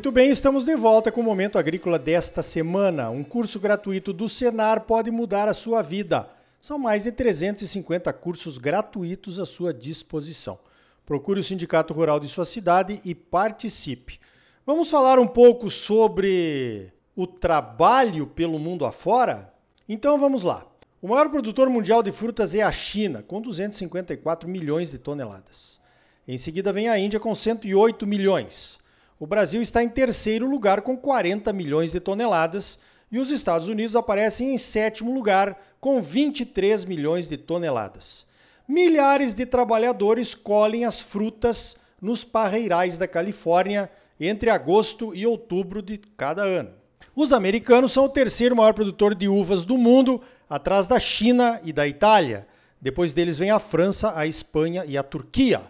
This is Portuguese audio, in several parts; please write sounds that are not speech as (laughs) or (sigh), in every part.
Muito bem, estamos de volta com o Momento Agrícola desta semana. Um curso gratuito do Senar pode mudar a sua vida. São mais de 350 cursos gratuitos à sua disposição. Procure o Sindicato Rural de sua cidade e participe. Vamos falar um pouco sobre o trabalho pelo mundo afora? Então vamos lá. O maior produtor mundial de frutas é a China, com 254 milhões de toneladas. Em seguida vem a Índia com 108 milhões. O Brasil está em terceiro lugar com 40 milhões de toneladas e os Estados Unidos aparecem em sétimo lugar com 23 milhões de toneladas. Milhares de trabalhadores colhem as frutas nos parreirais da Califórnia entre agosto e outubro de cada ano. Os americanos são o terceiro maior produtor de uvas do mundo, atrás da China e da Itália. Depois deles vem a França, a Espanha e a Turquia.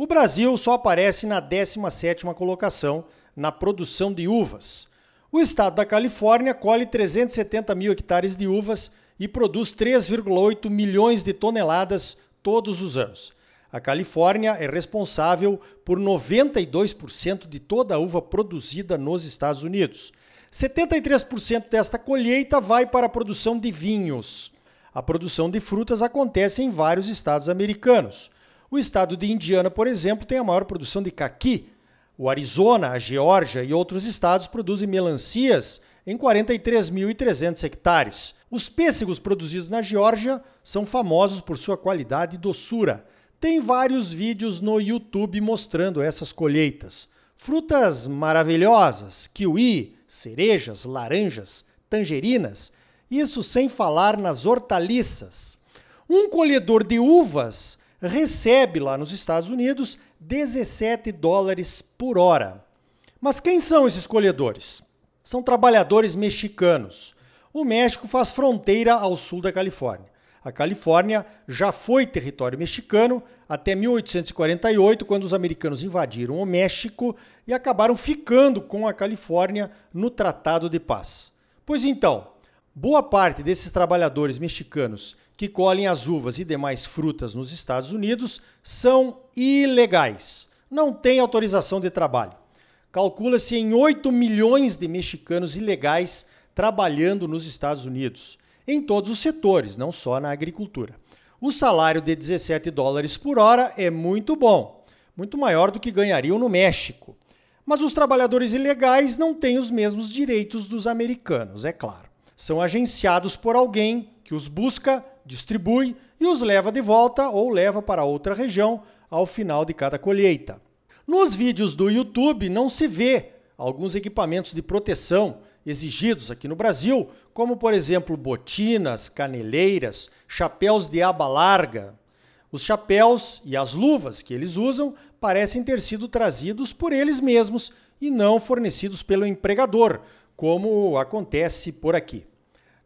O Brasil só aparece na 17ª colocação na produção de uvas. O estado da Califórnia colhe 370 mil hectares de uvas e produz 3,8 milhões de toneladas todos os anos. A Califórnia é responsável por 92% de toda a uva produzida nos Estados Unidos. 73% desta colheita vai para a produção de vinhos. A produção de frutas acontece em vários estados americanos. O estado de Indiana, por exemplo, tem a maior produção de caqui. O Arizona, a Geórgia e outros estados produzem melancias em 43.300 hectares. Os pêssegos produzidos na Geórgia são famosos por sua qualidade e doçura. Tem vários vídeos no YouTube mostrando essas colheitas. Frutas maravilhosas, kiwi, cerejas, laranjas, tangerinas, isso sem falar nas hortaliças. Um colhedor de uvas recebe lá nos Estados Unidos 17 dólares por hora. Mas quem são esses colhedores? São trabalhadores mexicanos. O México faz fronteira ao sul da Califórnia. A Califórnia já foi território mexicano até 1848, quando os americanos invadiram o México e acabaram ficando com a Califórnia no Tratado de Paz. Pois então, boa parte desses trabalhadores mexicanos que colhem as uvas e demais frutas nos Estados Unidos são ilegais. Não têm autorização de trabalho. Calcula-se em 8 milhões de mexicanos ilegais trabalhando nos Estados Unidos, em todos os setores, não só na agricultura. O salário de 17 dólares por hora é muito bom, muito maior do que ganhariam no México. Mas os trabalhadores ilegais não têm os mesmos direitos dos americanos, é claro. São agenciados por alguém que os busca distribui e os leva de volta ou leva para outra região ao final de cada colheita. Nos vídeos do YouTube não se vê alguns equipamentos de proteção exigidos aqui no Brasil, como por exemplo botinas, caneleiras, chapéus de aba larga. Os chapéus e as luvas que eles usam parecem ter sido trazidos por eles mesmos e não fornecidos pelo empregador, como acontece por aqui.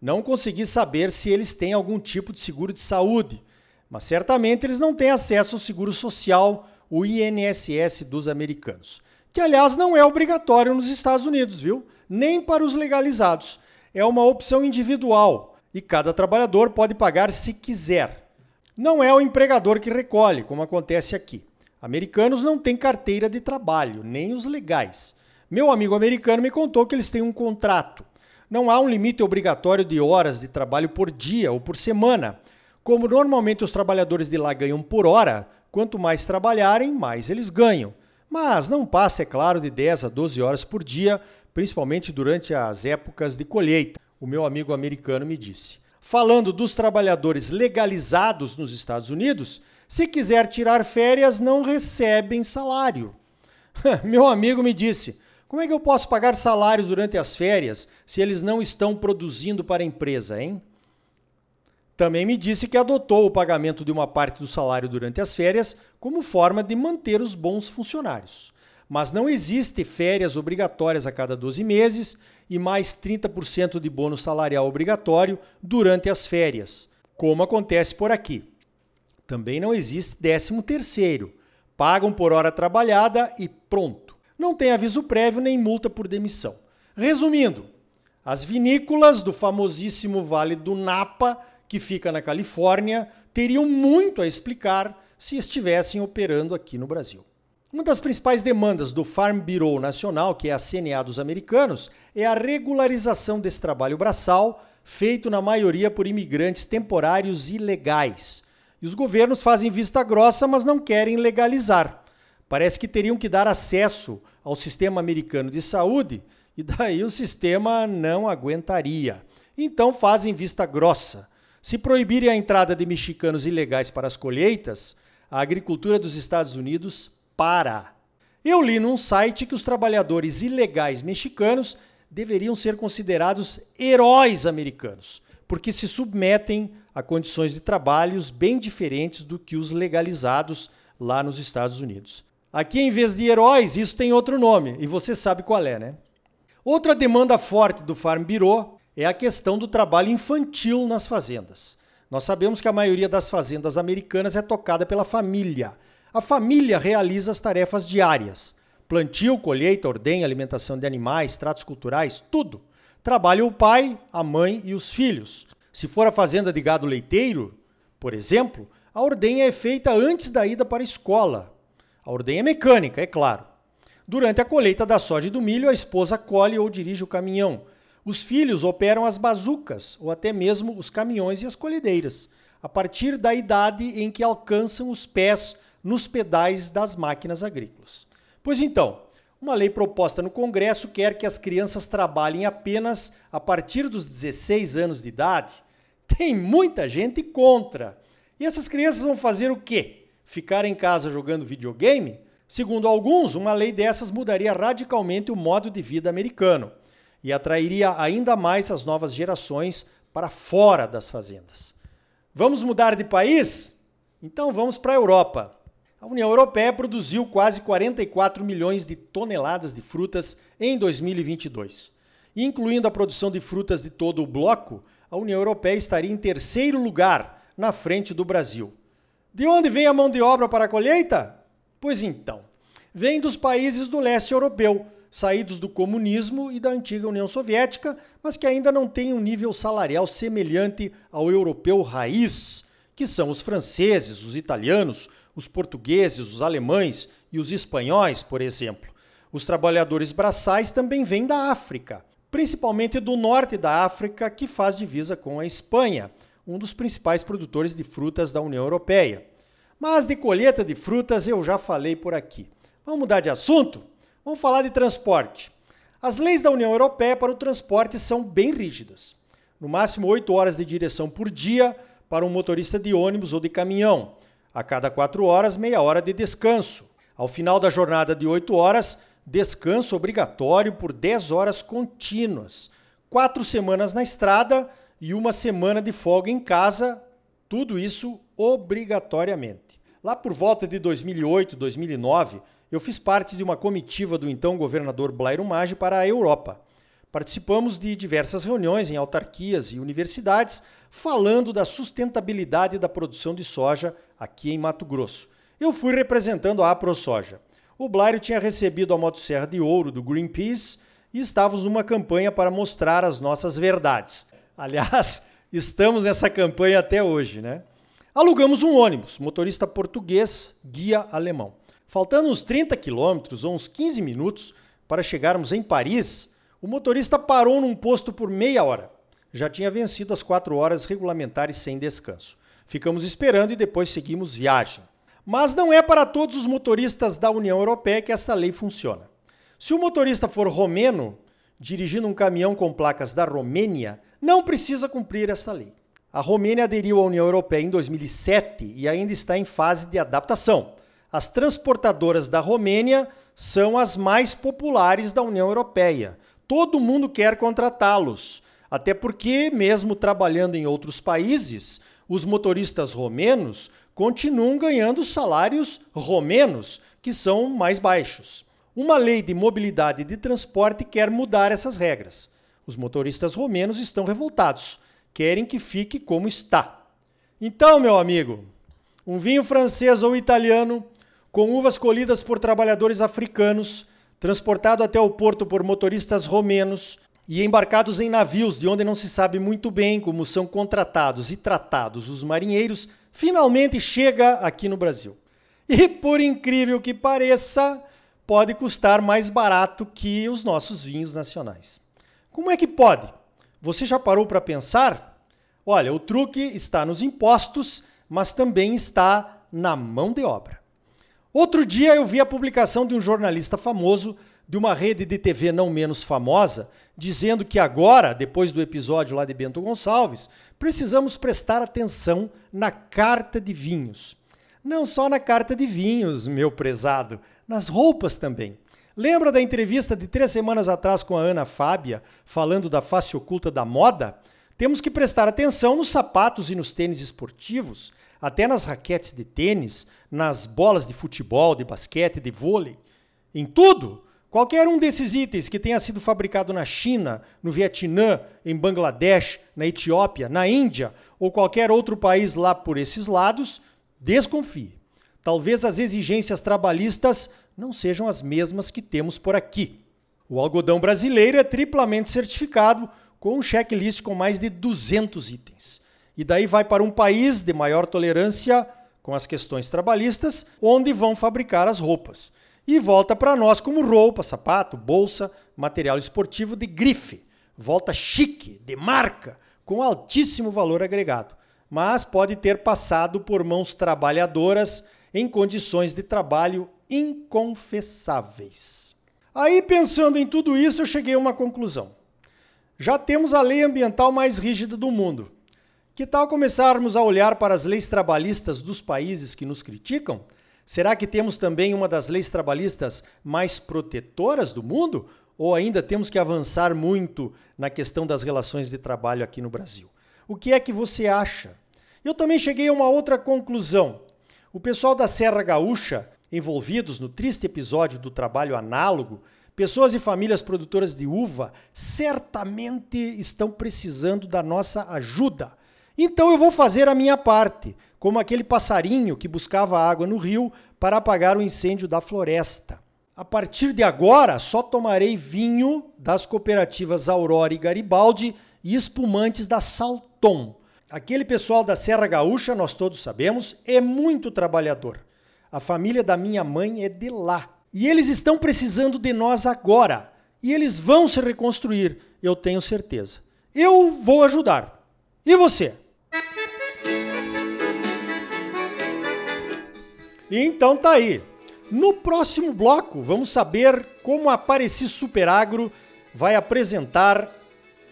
Não consegui saber se eles têm algum tipo de seguro de saúde, mas certamente eles não têm acesso ao seguro social, o INSS dos americanos, que aliás não é obrigatório nos Estados Unidos, viu? Nem para os legalizados. É uma opção individual e cada trabalhador pode pagar se quiser. Não é o empregador que recolhe, como acontece aqui. Americanos não têm carteira de trabalho, nem os legais. Meu amigo americano me contou que eles têm um contrato não há um limite obrigatório de horas de trabalho por dia ou por semana. Como normalmente os trabalhadores de lá ganham por hora, quanto mais trabalharem, mais eles ganham. Mas não passa, é claro, de 10 a 12 horas por dia, principalmente durante as épocas de colheita, o meu amigo americano me disse. Falando dos trabalhadores legalizados nos Estados Unidos, se quiser tirar férias, não recebem salário. (laughs) meu amigo me disse: como é que eu posso pagar salários durante as férias se eles não estão produzindo para a empresa, hein? Também me disse que adotou o pagamento de uma parte do salário durante as férias como forma de manter os bons funcionários. Mas não existe férias obrigatórias a cada 12 meses e mais 30% de bônus salarial obrigatório durante as férias, como acontece por aqui. Também não existe 13 terceiro. Pagam por hora trabalhada e pronto não tem aviso prévio nem multa por demissão. Resumindo, as vinícolas do famosíssimo Vale do Napa, que fica na Califórnia, teriam muito a explicar se estivessem operando aqui no Brasil. Uma das principais demandas do Farm Bureau Nacional, que é a CNA dos americanos, é a regularização desse trabalho braçal, feito na maioria por imigrantes temporários ilegais. E os governos fazem vista grossa, mas não querem legalizar. Parece que teriam que dar acesso ao sistema americano de saúde e daí o sistema não aguentaria. Então fazem vista grossa. Se proibirem a entrada de mexicanos ilegais para as colheitas, a agricultura dos Estados Unidos para. Eu li num site que os trabalhadores ilegais mexicanos deveriam ser considerados heróis americanos, porque se submetem a condições de trabalhos bem diferentes do que os legalizados lá nos Estados Unidos. Aqui, em vez de heróis, isso tem outro nome, e você sabe qual é, né? Outra demanda forte do Farm Bureau é a questão do trabalho infantil nas fazendas. Nós sabemos que a maioria das fazendas americanas é tocada pela família. A família realiza as tarefas diárias: plantio, colheita, ordem, alimentação de animais, tratos culturais, tudo. Trabalha o pai, a mãe e os filhos. Se for a fazenda de gado leiteiro, por exemplo, a ordenha é feita antes da ida para a escola. A ordenha é mecânica, é claro. Durante a colheita da soja e do milho, a esposa colhe ou dirige o caminhão. Os filhos operam as bazucas ou até mesmo os caminhões e as colhedeiras, a partir da idade em que alcançam os pés nos pedais das máquinas agrícolas. Pois então, uma lei proposta no Congresso quer que as crianças trabalhem apenas a partir dos 16 anos de idade. Tem muita gente contra. E essas crianças vão fazer o quê? Ficar em casa jogando videogame? Segundo alguns, uma lei dessas mudaria radicalmente o modo de vida americano e atrairia ainda mais as novas gerações para fora das fazendas. Vamos mudar de país? Então vamos para a Europa. A União Europeia produziu quase 44 milhões de toneladas de frutas em 2022. Incluindo a produção de frutas de todo o bloco, a União Europeia estaria em terceiro lugar, na frente do Brasil. De onde vem a mão de obra para a colheita? Pois então, vem dos países do leste europeu, saídos do comunismo e da antiga União Soviética, mas que ainda não têm um nível salarial semelhante ao europeu raiz, que são os franceses, os italianos, os portugueses, os alemães e os espanhóis, por exemplo. Os trabalhadores braçais também vêm da África, principalmente do norte da África, que faz divisa com a Espanha, um dos principais produtores de frutas da União Europeia. Mas de colheita de frutas eu já falei por aqui. Vamos mudar de assunto? Vamos falar de transporte. As leis da União Europeia para o transporte são bem rígidas. No máximo 8 horas de direção por dia para um motorista de ônibus ou de caminhão a cada quatro horas, meia hora de descanso. Ao final da jornada de oito horas, descanso obrigatório por 10 horas contínuas. Quatro semanas na estrada e uma semana de folga em casa, tudo isso obrigatoriamente. Lá por volta de 2008, 2009, eu fiz parte de uma comitiva do então governador Blairo Maggi para a Europa. Participamos de diversas reuniões em autarquias e universidades falando da sustentabilidade da produção de soja aqui em Mato Grosso. Eu fui representando a ProSoja. O Blairo tinha recebido a motosserra de ouro do Greenpeace e estávamos numa campanha para mostrar as nossas verdades. Aliás, (laughs) estamos nessa campanha até hoje, né? Alugamos um ônibus, motorista português, guia alemão. Faltando uns 30 quilômetros ou uns 15 minutos para chegarmos em Paris, o motorista parou num posto por meia hora. Já tinha vencido as quatro horas regulamentares sem descanso. Ficamos esperando e depois seguimos viagem. Mas não é para todos os motoristas da União Europeia que essa lei funciona. Se o motorista for romeno, dirigindo um caminhão com placas da Romênia, não precisa cumprir essa lei. A Romênia aderiu à União Europeia em 2007 e ainda está em fase de adaptação. As transportadoras da Romênia são as mais populares da União Europeia. Todo mundo quer contratá-los, até porque, mesmo trabalhando em outros países, os motoristas romenos continuam ganhando salários romenos, que são mais baixos. Uma lei de mobilidade de transporte quer mudar essas regras. Os motoristas romenos estão revoltados, querem que fique como está. Então, meu amigo, um vinho francês ou italiano com uvas colhidas por trabalhadores africanos transportado até o porto por motoristas romenos e embarcados em navios de onde não se sabe muito bem como são contratados e tratados os marinheiros, finalmente chega aqui no Brasil. E por incrível que pareça, pode custar mais barato que os nossos vinhos nacionais. Como é que pode? Você já parou para pensar? Olha, o truque está nos impostos, mas também está na mão de obra. Outro dia eu vi a publicação de um jornalista famoso de uma rede de TV não menos famosa, dizendo que agora, depois do episódio lá de Bento Gonçalves, precisamos prestar atenção na carta de vinhos. Não só na carta de vinhos, meu prezado, nas roupas também. Lembra da entrevista de três semanas atrás com a Ana Fábia, falando da face oculta da moda? Temos que prestar atenção nos sapatos e nos tênis esportivos, até nas raquetes de tênis, nas bolas de futebol, de basquete, de vôlei, em tudo. Qualquer um desses itens que tenha sido fabricado na China, no Vietnã, em Bangladesh, na Etiópia, na Índia ou qualquer outro país lá por esses lados, desconfie. Talvez as exigências trabalhistas não sejam as mesmas que temos por aqui. O algodão brasileiro é triplamente certificado com um checklist com mais de 200 itens. E daí vai para um país de maior tolerância com as questões trabalhistas, onde vão fabricar as roupas e volta para nós como roupa, sapato, bolsa, material esportivo de grife. Volta chique, de marca, com altíssimo valor agregado, mas pode ter passado por mãos trabalhadoras em condições de trabalho inconfessáveis. Aí, pensando em tudo isso, eu cheguei a uma conclusão. Já temos a lei ambiental mais rígida do mundo. Que tal começarmos a olhar para as leis trabalhistas dos países que nos criticam Será que temos também uma das leis trabalhistas mais protetoras do mundo? Ou ainda temos que avançar muito na questão das relações de trabalho aqui no Brasil? O que é que você acha? Eu também cheguei a uma outra conclusão. O pessoal da Serra Gaúcha, envolvidos no triste episódio do trabalho análogo, pessoas e famílias produtoras de uva, certamente estão precisando da nossa ajuda. Então eu vou fazer a minha parte, como aquele passarinho que buscava água no rio para apagar o incêndio da floresta. A partir de agora, só tomarei vinho das cooperativas Aurora e Garibaldi e espumantes da Salton. Aquele pessoal da Serra Gaúcha, nós todos sabemos, é muito trabalhador. A família da minha mãe é de lá. E eles estão precisando de nós agora. E eles vão se reconstruir, eu tenho certeza. Eu vou ajudar. E você? Então tá aí. No próximo bloco, vamos saber como a Apareci Superagro vai apresentar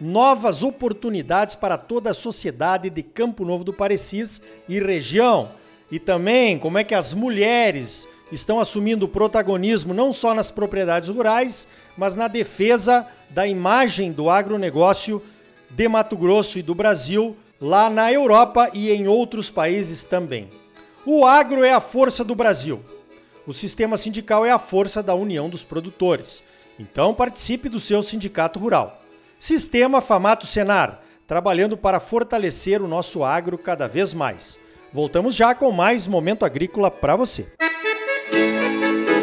novas oportunidades para toda a sociedade de Campo Novo do Parecis e região. E também como é que as mulheres estão assumindo protagonismo não só nas propriedades rurais, mas na defesa da imagem do agronegócio de Mato Grosso e do Brasil, lá na Europa e em outros países também. O agro é a força do Brasil. O sistema sindical é a força da união dos produtores. Então participe do seu sindicato rural. Sistema Famato Senar, trabalhando para fortalecer o nosso agro cada vez mais. Voltamos já com mais momento agrícola para você. Música